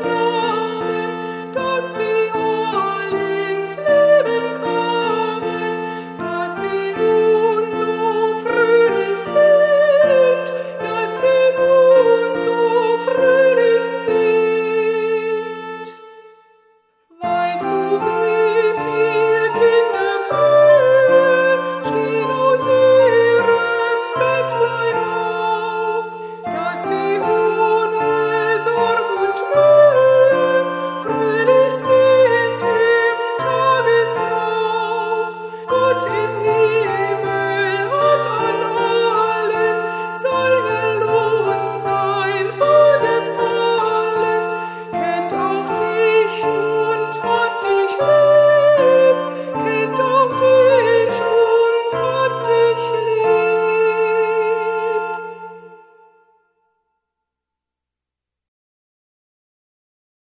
it.